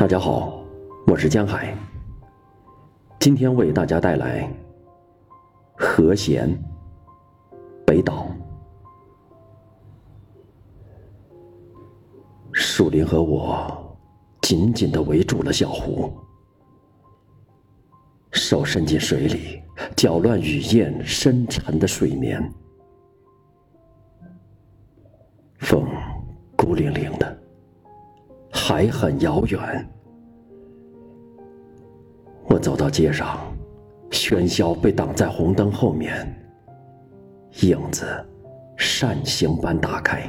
大家好，我是江海。今天为大家带来《和弦》北岛。树林和我紧紧的围住了小湖，手伸进水里，搅乱雨燕深沉的睡眠。风孤零零的。还很遥远。我走到街上，喧嚣被挡在红灯后面，影子扇形般打开，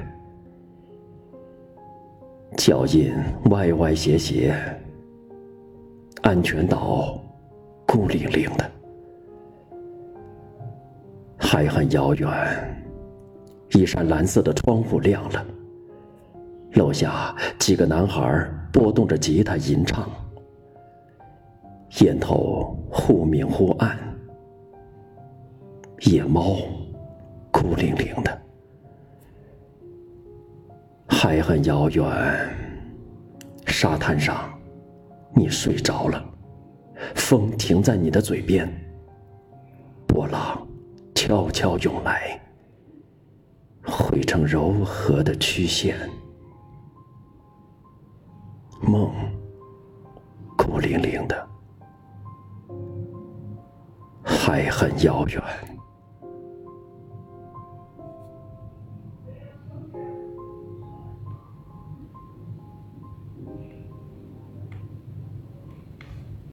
脚印歪歪斜斜，安全岛孤零零的，还很遥远。一扇蓝色的窗户亮了。楼下几个男孩拨动着吉他吟唱，烟头忽明忽暗，野猫孤零零的，还很遥远。沙滩上，你睡着了，风停在你的嘴边，波浪悄悄涌来，汇成柔和的曲线。梦，孤零零的，还很遥远。